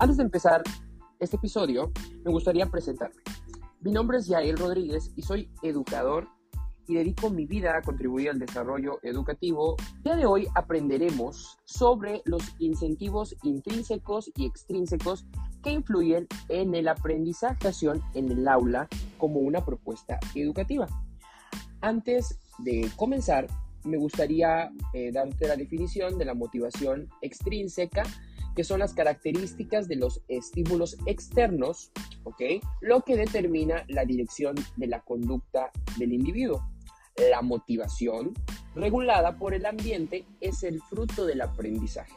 Antes de empezar este episodio, me gustaría presentarme. Mi nombre es Yael Rodríguez y soy educador y dedico mi vida a contribuir al desarrollo educativo. El de hoy aprenderemos sobre los incentivos intrínsecos y extrínsecos que influyen en el aprendizaje en el aula como una propuesta educativa. Antes de comenzar, me gustaría eh, darte la definición de la motivación extrínseca, que son las características de los estímulos externos, ¿ok? Lo que determina la dirección de la conducta del individuo. La motivación, regulada por el ambiente, es el fruto del aprendizaje.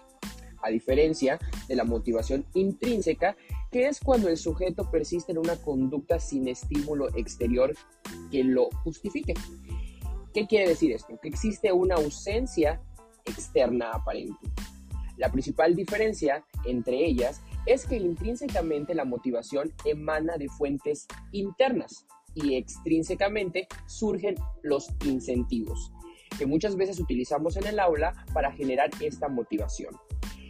A diferencia de la motivación intrínseca, que es cuando el sujeto persiste en una conducta sin estímulo exterior que lo justifique. ¿Qué quiere decir esto? Que existe una ausencia externa aparente. La principal diferencia entre ellas es que intrínsecamente la motivación emana de fuentes internas y extrínsecamente surgen los incentivos, que muchas veces utilizamos en el aula para generar esta motivación.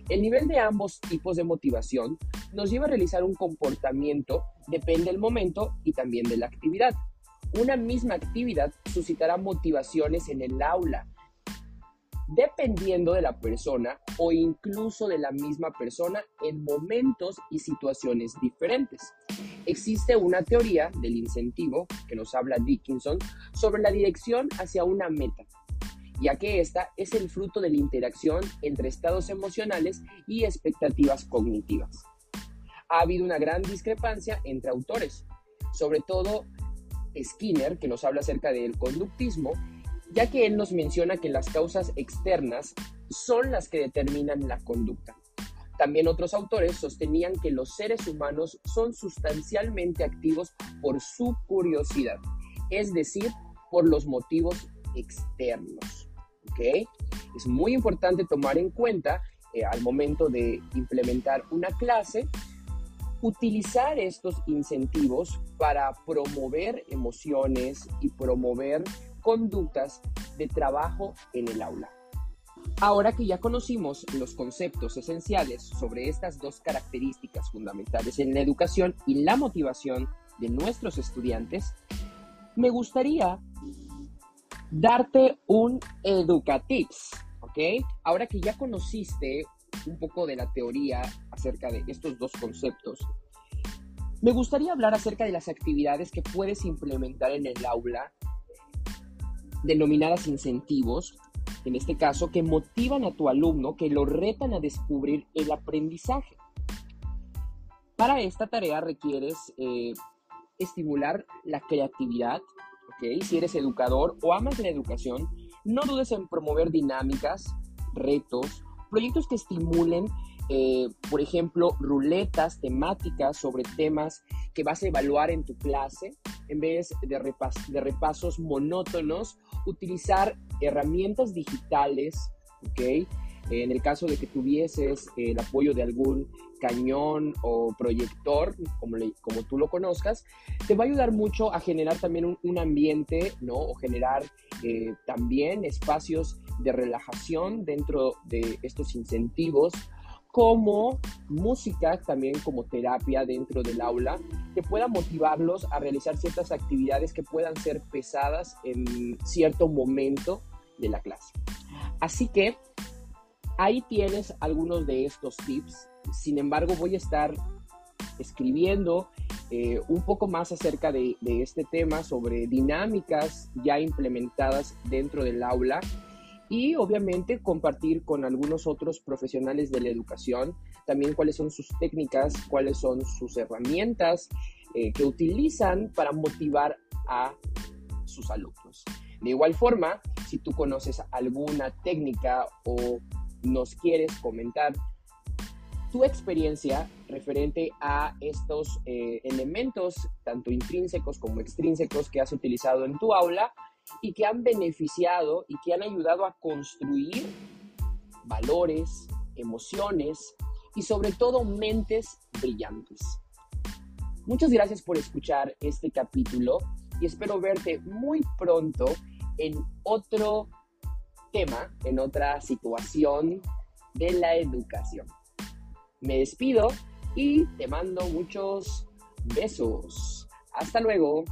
El nivel de ambos tipos de motivación nos lleva a realizar un comportamiento, depende del momento y también de la actividad. Una misma actividad suscitará motivaciones en el aula, dependiendo de la persona o incluso de la misma persona en momentos y situaciones diferentes. Existe una teoría del incentivo que nos habla Dickinson sobre la dirección hacia una meta, ya que esta es el fruto de la interacción entre estados emocionales y expectativas cognitivas. Ha habido una gran discrepancia entre autores, sobre todo Skinner, que nos habla acerca del conductismo, ya que él nos menciona que las causas externas son las que determinan la conducta. También otros autores sostenían que los seres humanos son sustancialmente activos por su curiosidad, es decir, por los motivos externos. Es muy importante tomar en cuenta eh, al momento de implementar una clase utilizar estos incentivos para promover emociones y promover conductas de trabajo en el aula. Ahora que ya conocimos los conceptos esenciales sobre estas dos características fundamentales en la educación y la motivación de nuestros estudiantes, me gustaría darte un educatips, ¿ok? Ahora que ya conociste un poco de la teoría acerca de estos dos conceptos, me gustaría hablar acerca de las actividades que puedes implementar en el aula, denominadas incentivos, en este caso, que motivan a tu alumno, que lo retan a descubrir el aprendizaje. Para esta tarea requieres eh, estimular la creatividad, ¿ok? Si eres educador o amas la educación, no dudes en promover dinámicas, retos proyectos que estimulen, eh, por ejemplo, ruletas temáticas sobre temas que vas a evaluar en tu clase, en vez de, repasos monótonos, utilizar herramientas digitales, ¿ok? En el caso de que tuvieses el apoyo de algún cañón o proyector, como, como tú lo conozcas, te va a ayudar mucho a generar también un, ambiente, ¿no? O generar eh, también espacios de relajación dentro de estos incentivos como música, también como terapia dentro del aula, que pueda motivarlos a realizar ciertas actividades que puedan ser pesadas en cierto momento de la clase. Así que ahí tienes algunos de estos tips. Sin embargo, voy a estar escribiendo eh, un poco más acerca de, de este tema sobre dinámicas ya implementadas dentro del aula y obviamente compartir con algunos otros profesionales de la educación también cuáles son sus técnicas, cuáles son sus herramientas eh, que utilizan para motivar a sus alumnos. De igual forma, si tú conoces alguna técnica o nos quieres comentar tu experiencia referente a estos eh, elementos, tanto intrínsecos como extrínsecos, que has utilizado en tu aula, y que han beneficiado y que han ayudado a construir valores, emociones y sobre todo mentes brillantes. Muchas gracias por escuchar este capítulo y espero verte muy pronto en otro tema, en otra situación de la educación. Me despido y te mando muchos besos. Hasta luego.